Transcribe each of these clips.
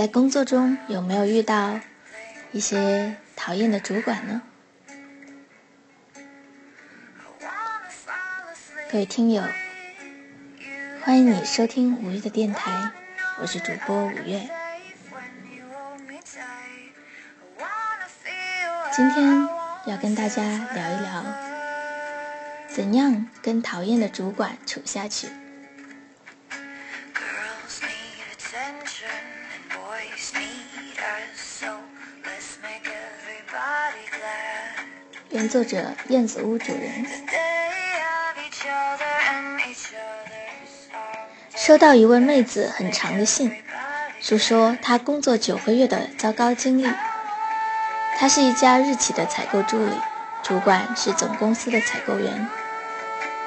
在工作中有没有遇到一些讨厌的主管呢？各位听友，欢迎你收听五月的电台，我是主播五月。今天要跟大家聊一聊，怎样跟讨厌的主管处下去。原作者燕子屋主人收到一位妹子很长的信，述说她工作九个月的糟糕经历。她是一家日企的采购助理，主管是总公司的采购员。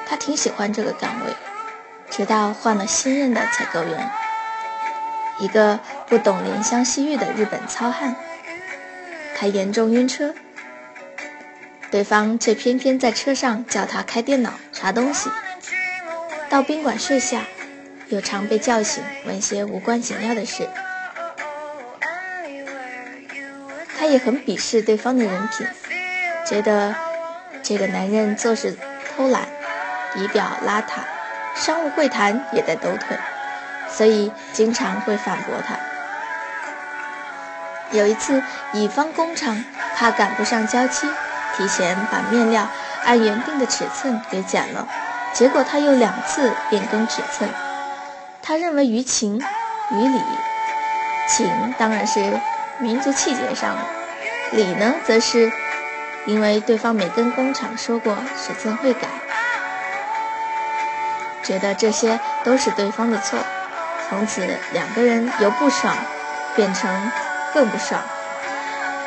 她挺喜欢这个岗位，直到换了新任的采购员，一个不懂怜香惜玉的日本糙汉。她严重晕车。对方却偏偏在车上叫他开电脑查东西，到宾馆睡下，又常被叫醒问些无关紧要的事。他也很鄙视对方的人品，觉得这个男人做事偷懒，仪表邋遢，商务会谈也在抖腿，所以经常会反驳他。有一次，乙方工厂怕赶不上交期。提前把面料按原定的尺寸给剪了，结果他又两次变更尺寸。他认为于情于理，情当然是民族气节上的，理呢则是因为对方没跟工厂说过尺寸会改，觉得这些都是对方的错。从此两个人由不爽变成更不爽，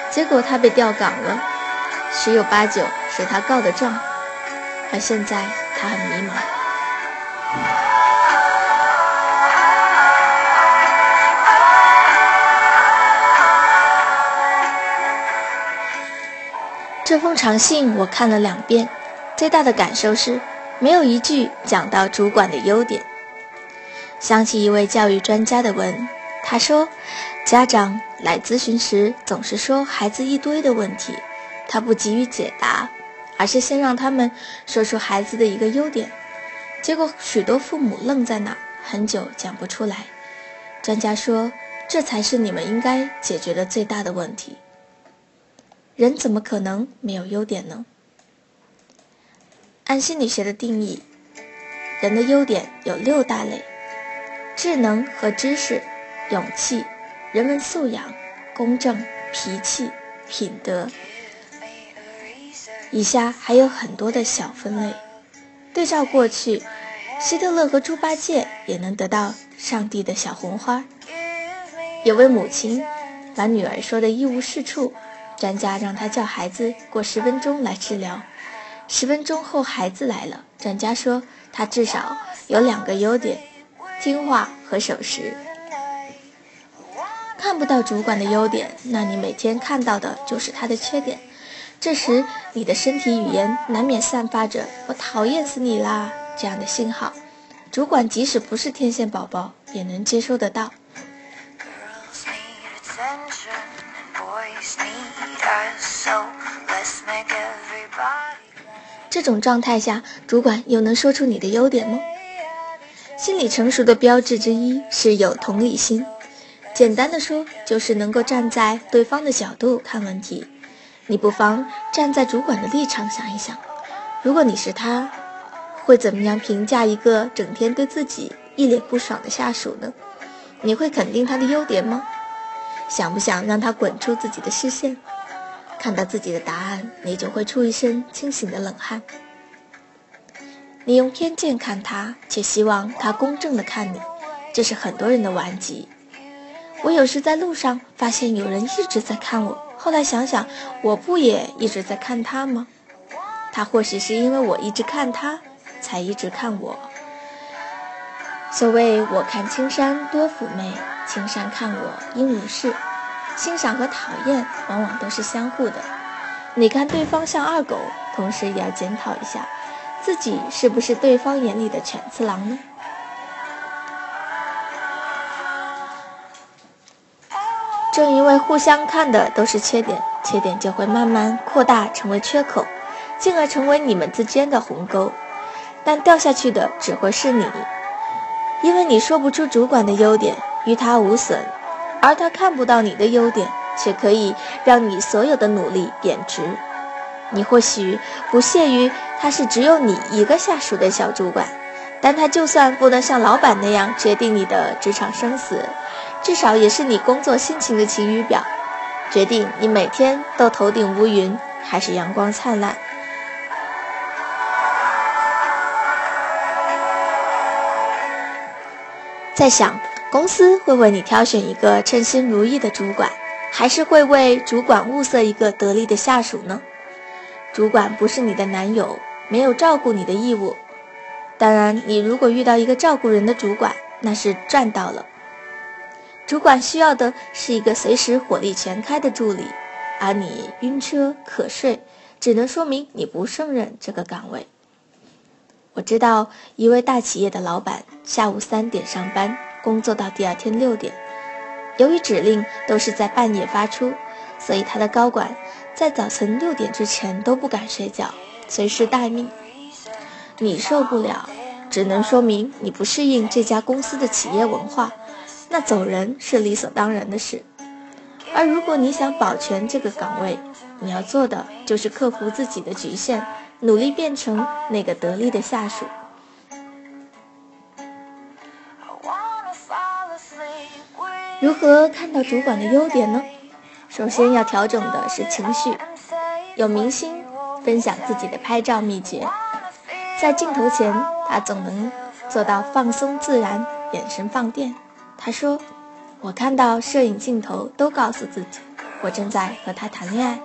结果他被调岗了。十有八九是他告的状，而现在他很迷茫。这封长信我看了两遍，最大的感受是没有一句讲到主管的优点。想起一位教育专家的文，他说，家长来咨询时总是说孩子一堆的问题。他不急于解答，而是先让他们说出孩子的一个优点，结果许多父母愣在那儿，很久讲不出来。专家说，这才是你们应该解决的最大的问题。人怎么可能没有优点呢？按心理学的定义，人的优点有六大类：智能和知识、勇气、人文素养、公正、脾气、品德。以下还有很多的小分类，对照过去，希特勒和猪八戒也能得到上帝的小红花。有位母亲把女儿说的一无是处，专家让她叫孩子过十分钟来治疗。十分钟后孩子来了，专家说他至少有两个优点：听话和守时。看不到主管的优点，那你每天看到的就是他的缺点。这时，你的身体语言难免散发着“我讨厌死你啦”这样的信号，主管即使不是天线宝宝，也能接收得到。这种状态下，主管又能说出你的优点吗？心理成熟的标志之一是有同理心，简单的说，就是能够站在对方的角度看问题。你不妨站在主管的立场想一想，如果你是他，会怎么样评价一个整天对自己一脸不爽的下属呢？你会肯定他的优点吗？想不想让他滚出自己的视线？看到自己的答案，你就会出一身清醒的冷汗。你用偏见看他，却希望他公正的看你，这是很多人的顽疾。我有时在路上发现有人一直在看我。后来想想，我不也一直在看他吗？他或许是因为我一直看他，才一直看我。所谓“我看青山多妩媚，青山看我应如是”，欣赏和讨厌往往都是相互的。你看对方像二狗，同时也要检讨一下，自己是不是对方眼里的犬次郎呢？正因为互相看的都是缺点，缺点就会慢慢扩大成为缺口，进而成为你们之间的鸿沟。但掉下去的只会是你，因为你说不出主管的优点，与他无损，而他看不到你的优点，却可以让你所有的努力贬值。你或许不屑于他是只有你一个下属的小主管，但他就算不能像老板那样决定你的职场生死，至少也是你工作心情的晴雨表，决定你每天都头顶乌云还是阳光灿烂。在想，公司会为你挑选一个称心如意的主管，还是会为主管物色一个得力的下属呢？主管不是你的男友，没有照顾你的义务。当然，你如果遇到一个照顾人的主管，那是赚到了。主管需要的是一个随时火力全开的助理，而你晕车瞌睡，只能说明你不胜任这个岗位。我知道一位大企业的老板下午三点上班，工作到第二天六点。由于指令都是在半夜发出，所以他的高管在早晨六点之前都不敢睡觉，随时待命。你受不了，只能说明你不适应这家公司的企业文化，那走人是理所当然的事。而如果你想保全这个岗位，你要做的就是克服自己的局限。努力变成那个得力的下属。如何看到主管的优点呢？首先要调整的是情绪。有明星分享自己的拍照秘诀，在镜头前，他总能做到放松自然，眼神放电。他说：“我看到摄影镜头，都告诉自己，我正在和他谈恋爱。”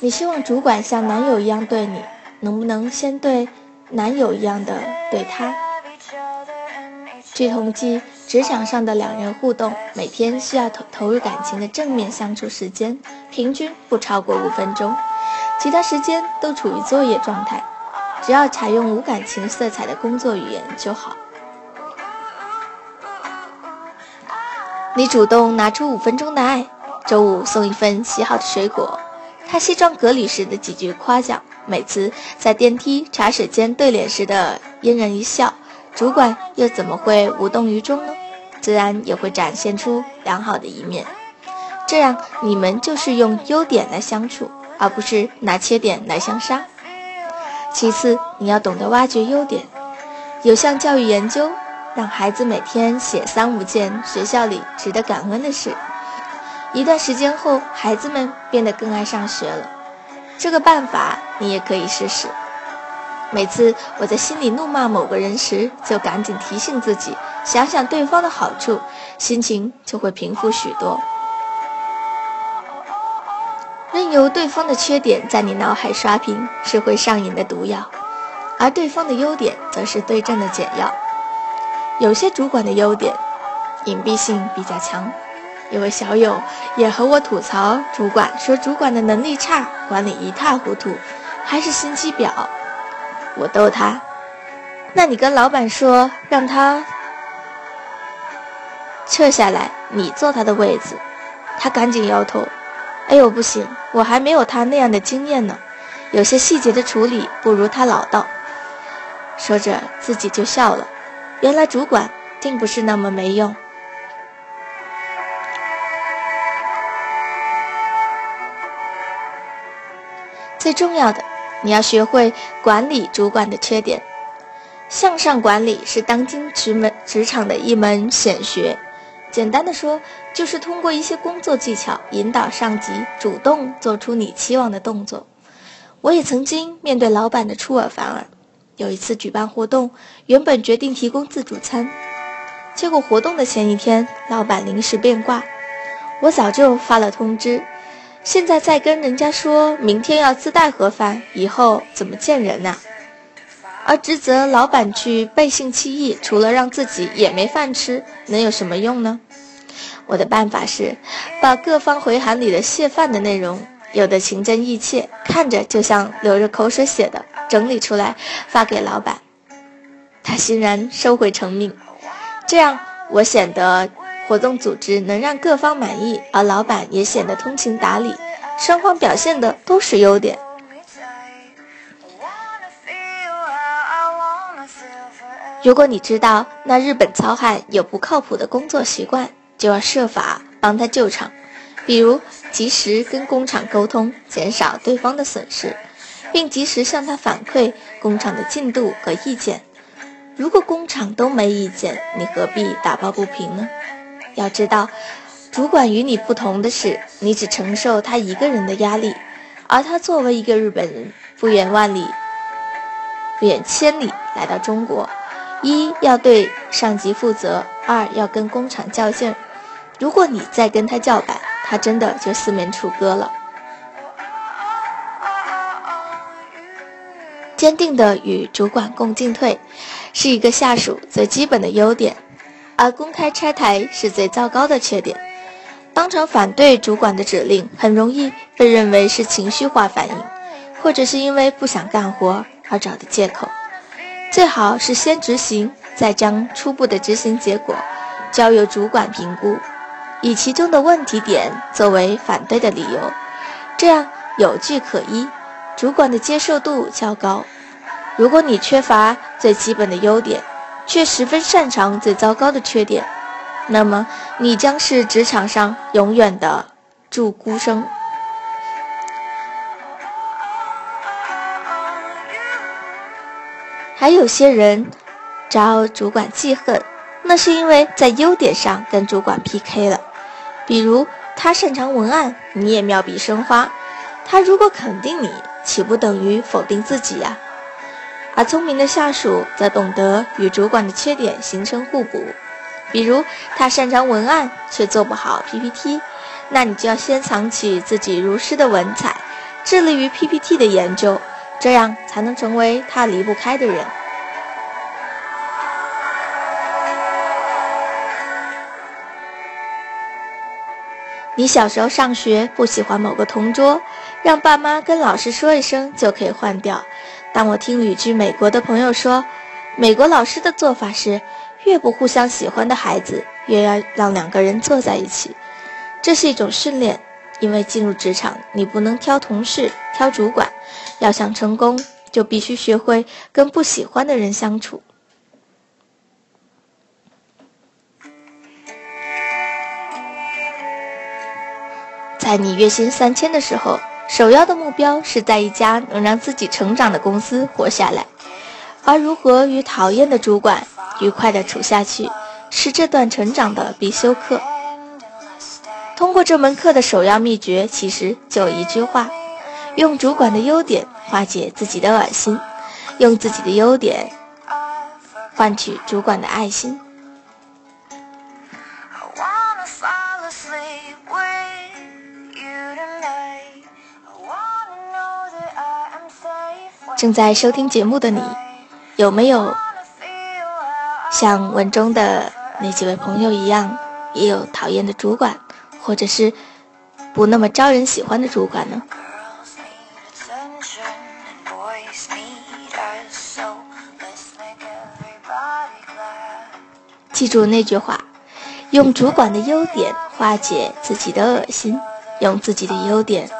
你希望主管像男友一样对你，能不能先对男友一样的对他？据统计，职场上的两人互动，每天需要投投入感情的正面相处时间，平均不超过五分钟，其他时间都处于作业状态。只要采用无感情色彩的工作语言就好。你主动拿出五分钟的爱，周五送一份洗好的水果。他西装革履时的几句夸奖，每次在电梯、茶水间对脸时的嫣然一笑，主管又怎么会无动于衷呢？自然也会展现出良好的一面。这样你们就是用优点来相处，而不是拿缺点来相杀。其次，你要懂得挖掘优点。有项教育研究，让孩子每天写三五件学校里值得感恩的事。一段时间后，孩子们变得更爱上学了。这个办法你也可以试试。每次我在心里怒骂某个人时，就赶紧提醒自己，想想对方的好处，心情就会平复许多。有对方的缺点在你脑海刷屏，是会上瘾的毒药；而对方的优点，则是对症的解药。有些主管的优点，隐蔽性比较强。有位小友也和我吐槽，主管说主管的能力差，管理一塌糊涂，还是心机婊。我逗他：“那你跟老板说，让他撤下来，你坐他的位子。”他赶紧摇头：“哎呦，不行，我还没有他那样的经验呢，有些细节的处理不如他老道。”说着自己就笑了，原来主管并不是那么没用。最重要的，你要学会管理主管的缺点。向上管理是当今职门职场的一门显学。简单的说，就是通过一些工作技巧引导上级主动做出你期望的动作。我也曾经面对老板的出尔反尔。有一次举办活动，原本决定提供自助餐，结果活动的前一天，老板临时变卦。我早就发了通知。现在再跟人家说明天要自带盒饭，以后怎么见人呐？而指责老板去背信弃义，除了让自己也没饭吃，能有什么用呢？我的办法是，把各方回函里的谢饭的内容，有的情真意切，看着就像流着口水写的，整理出来发给老板，他欣然收回成命。这样我显得活动组织能让各方满意，而老板也显得通情达理，双方表现的都是优点。如果你知道那日本糙汉有不靠谱的工作习惯，就要设法帮他救场，比如及时跟工厂沟通，减少对方的损失，并及时向他反馈工厂的进度和意见。如果工厂都没意见，你何必打抱不平呢？要知道，主管与你不同的是，你只承受他一个人的压力，而他作为一个日本人，不远万里、不远千里来到中国。一要对上级负责，二要跟工厂较劲儿。如果你再跟他叫板，他真的就四面楚歌了。坚定的与主管共进退，是一个下属最基本的优点，而公开拆台是最糟糕的缺点。当场反对主管的指令，很容易被认为是情绪化反应，或者是因为不想干活而找的借口。最好是先执行，再将初步的执行结果交由主管评估，以其中的问题点作为反对的理由，这样有据可依，主管的接受度较高。如果你缺乏最基本的优点，却十分擅长最糟糕的缺点，那么你将是职场上永远的注孤生。还有些人招主管记恨，那是因为在优点上跟主管 PK 了。比如他擅长文案，你也妙笔生花。他如果肯定你，岂不等于否定自己呀？而聪明的下属则懂得与主管的缺点形成互补。比如他擅长文案，却做不好 PPT，那你就要先藏起自己如诗的文采，致力于 PPT 的研究。这样才能成为他离不开的人。你小时候上学不喜欢某个同桌，让爸妈跟老师说一声就可以换掉。但我听旅居美国的朋友说，美国老师的做法是，越不互相喜欢的孩子，越要让两个人坐在一起。这是一种训练，因为进入职场，你不能挑同事，挑主管。要想成功，就必须学会跟不喜欢的人相处。在你月薪三千的时候，首要的目标是在一家能让自己成长的公司活下来。而如何与讨厌的主管愉快的处下去，是这段成长的必修课。通过这门课的首要秘诀，其实就一句话。用主管的优点化解自己的恶心，用自己的优点换取主管的爱心。正在收听节目的你，有没有像文中的那几位朋友一样，也有讨厌的主管，或者是不那么招人喜欢的主管呢？记住那句话：用主管的优点化解自己的恶心，用自己的优点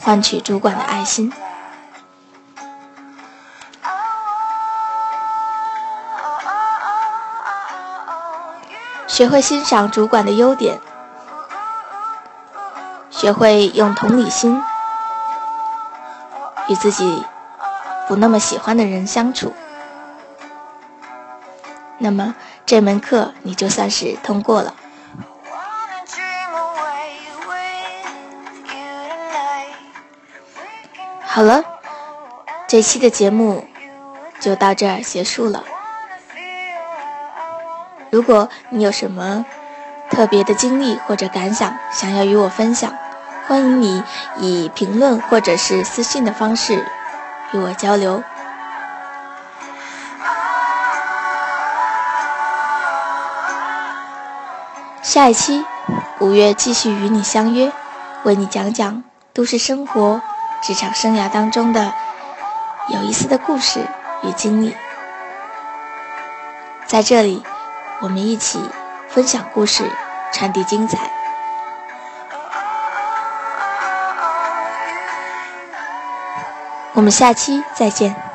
换取主管的爱心。学会欣赏主管的优点，学会用同理心与自己不那么喜欢的人相处。那么这门课你就算是通过了。好了，这期的节目就到这儿结束了。如果你有什么特别的经历或者感想想要与我分享，欢迎你以评论或者是私信的方式与我交流。下一期，五月继续与你相约，为你讲讲都市生活、职场生涯当中的有意思的故事与经历。在这里，我们一起分享故事，传递精彩。我们下期再见。